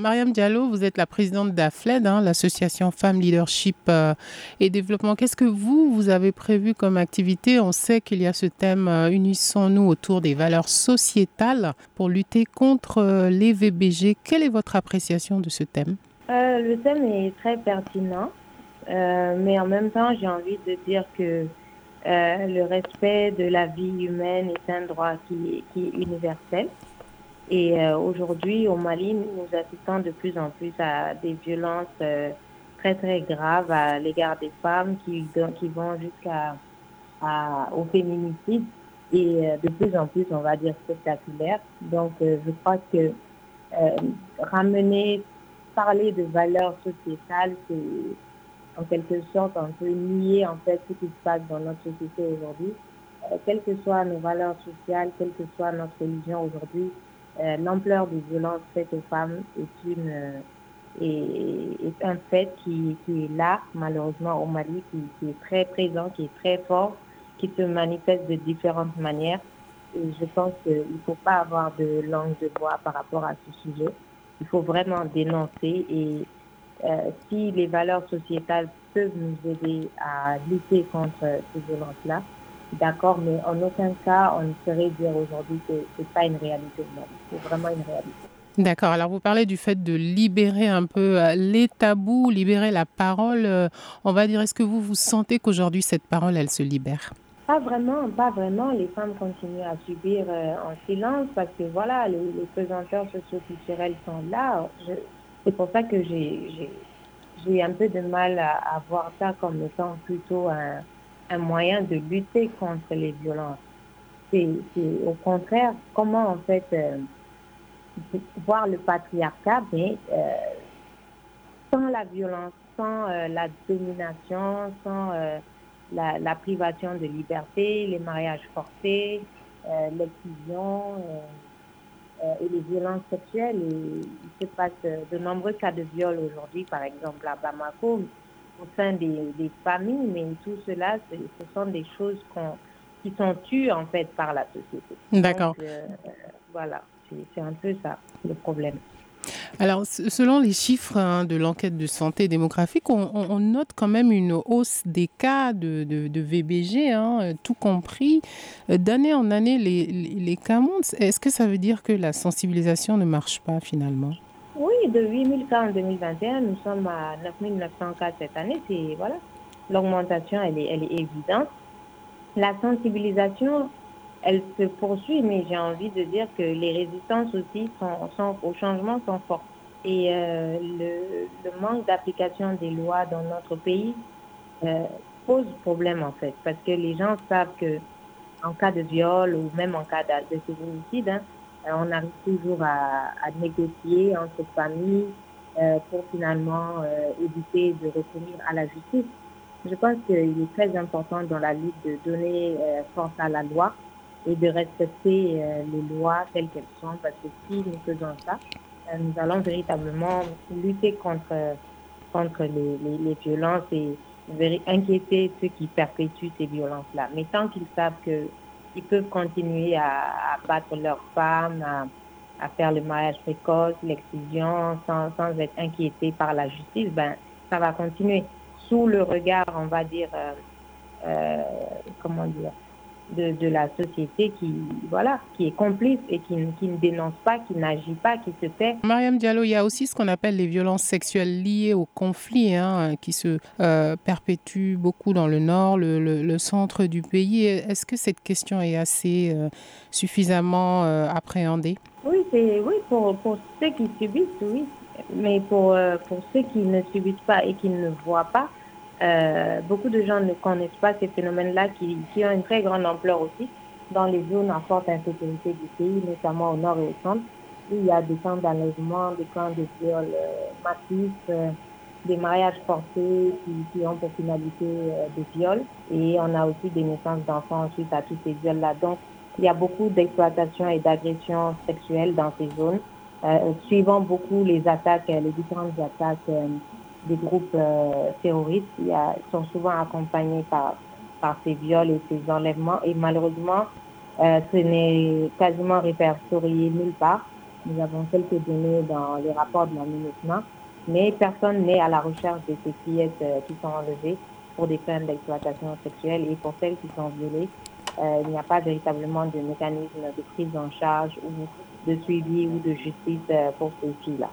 Mariam Diallo, vous êtes la présidente d'AFLED, hein, l'association Femmes Leadership euh, et Développement. Qu'est-ce que vous, vous avez prévu comme activité? On sait qu'il y a ce thème euh, Unissons-nous autour des valeurs sociétales pour lutter contre euh, les VBG. Quelle est votre appréciation de ce thème? Le thème est très pertinent, mais en même temps, j'ai envie de dire que le respect de la vie humaine est un droit qui, qui est universel. Et euh, aujourd'hui, au Mali, nous assistons de plus en plus à des violences euh, très, très graves à l'égard des femmes qui, qui vont jusqu'à au féminicide et euh, de plus en plus, on va dire, spectaculaire. Donc, je crois que ramener, parler de valeurs sociétales, c'est en quelque sorte un peu nier en fait ce qui se passe dans notre société aujourd'hui. quelles que soient nos valeurs sociales, quelle que soit notre religion aujourd'hui, euh, l'ampleur des violences faites aux femmes est, une, euh, est, un fait qui, qui, est là, malheureusement, au Mali, qui, est très présent, qui est très fort, qui se manifeste de différentes manières. Et je pense qu'il ne faut pas avoir de langue de bois par rapport à ce sujet. Il faut vraiment dénoncer et euh, si les valeurs sociétales peuvent nous aider à lutter contre ces violences-là, D'accord, mais en aucun cas, on ne saurait dire aujourd'hui que ce n'est pas une réalité. c'est vraiment une réalité. D'accord. Alors, vous parlez du fait de libérer un peu euh, les tabous, libérer la parole. Euh, on va dire, est-ce que vous vous sentez qu'aujourd'hui, cette parole, elle se libère? Pas vraiment, pas vraiment. Les femmes continuent à subir euh, en silence parce que, voilà, les, les pesanteurs socio-culturels sont là. C'est pour ça que j'ai un peu de mal à, à voir ça comme étant plutôt un un moyen de lutter contre les violences. C'est au contraire comment en fait euh, voir le patriarcat, mais euh, sans la violence, sans euh, la domination, sans la, la, privation de liberté, les mariages forcés, l'exclusion et les violences sexuelles. Et il se passe de nombreux cas de viol aujourd'hui, par exemple à Bamako, au sein des, des familles, mais tout cela, ce sont des choses qui sont tues en fait par la société. D'accord. Euh, voilà, c'est un peu ça le problème. Alors, selon les chiffres hein, de l'enquête de santé démographique, on, on, note quand même une hausse des cas de, de, de VBG, hein, tout compris. D'année en année, les, les, les cas montent. Est-ce que ça veut dire que la sensibilisation ne marche pas finalement? Oui, de 8 000 cas en 2021, nous sommes à 9 900 cas cette année. C'est voilà, l'augmentation, elle est, elle est évidente. La sensibilisation, elle se poursuit, mais j'ai envie de dire que les résistances aussi sont, sont au changement sont fortes. Et euh, le, le, manque d'application des lois dans notre pays euh, pose problème en fait, parce que les gens savent que en cas de viol ou même en cas de, on arrive toujours à, négocier entre familles euh, pour finalement euh, éviter de recourir à la justice. Je pense qu'il est très important dans la lutte de donner force à la loi et de respecter les lois telles qu'elles sont, parce que si nous faisons ça, nous allons véritablement lutter contre, contre les, les violences et inquiéter ceux qui perpétuent ces violences-là. Mais tant qu'ils savent que ils peuvent continuer à, battre leurs femmes, à, faire le mariage précoce, l'excision, sans, être inquiétés par la justice, ben, ça va continuer. Sous le regard, on va dire, euh, euh, comment dire, de, de, la société qui, voilà, qui est complice et qui, qui ne dénonce pas, qui n'agit pas, qui se tait. Mariam Diallo, il y a aussi ce qu'on appelle les violences sexuelles liées au conflit, hein, qui se euh, perpétuent beaucoup dans le nord, le, le, le centre du pays. Est-ce que cette question est assez euh, suffisamment euh, appréhendée? Oui, oui pour, pour ceux qui subissent, oui. Mais pour, euh, pour ceux qui ne subissent pas et qui ne voient pas, euh, beaucoup de gens ne connaissent pas ces phénomènes-là qui, ont une très grande ampleur aussi dans les zones à forte insécurité du pays, notamment au nord et au centre, où il y a des camps d'enlèvement, des camps de viol euh, massifs, euh, des mariages forcés qui, ont pour finalité des viols. Et on a aussi des naissances d'enfants suite à tous ces viols-là. Donc, il y a beaucoup d'exploitation et d'agression sexuelle dans ces zones, suivant beaucoup les attaques, les différentes attaques des groupes euh, terroristes a, sont souvent accompagnés par, par ces viols et ces enlèvements. Et malheureusement, euh, ce n'est quasiment répertorié nulle part. Nous avons quelques données dans les rapports de la mais personne n'est à la recherche de ces fillettes euh, qui sont enlevées pour des fins d'exploitation sexuelle et pour celles qui sont violées. Il n'y a pas véritablement de mécanisme de prise en charge ou de suivi ou de justice pour ces filles-là.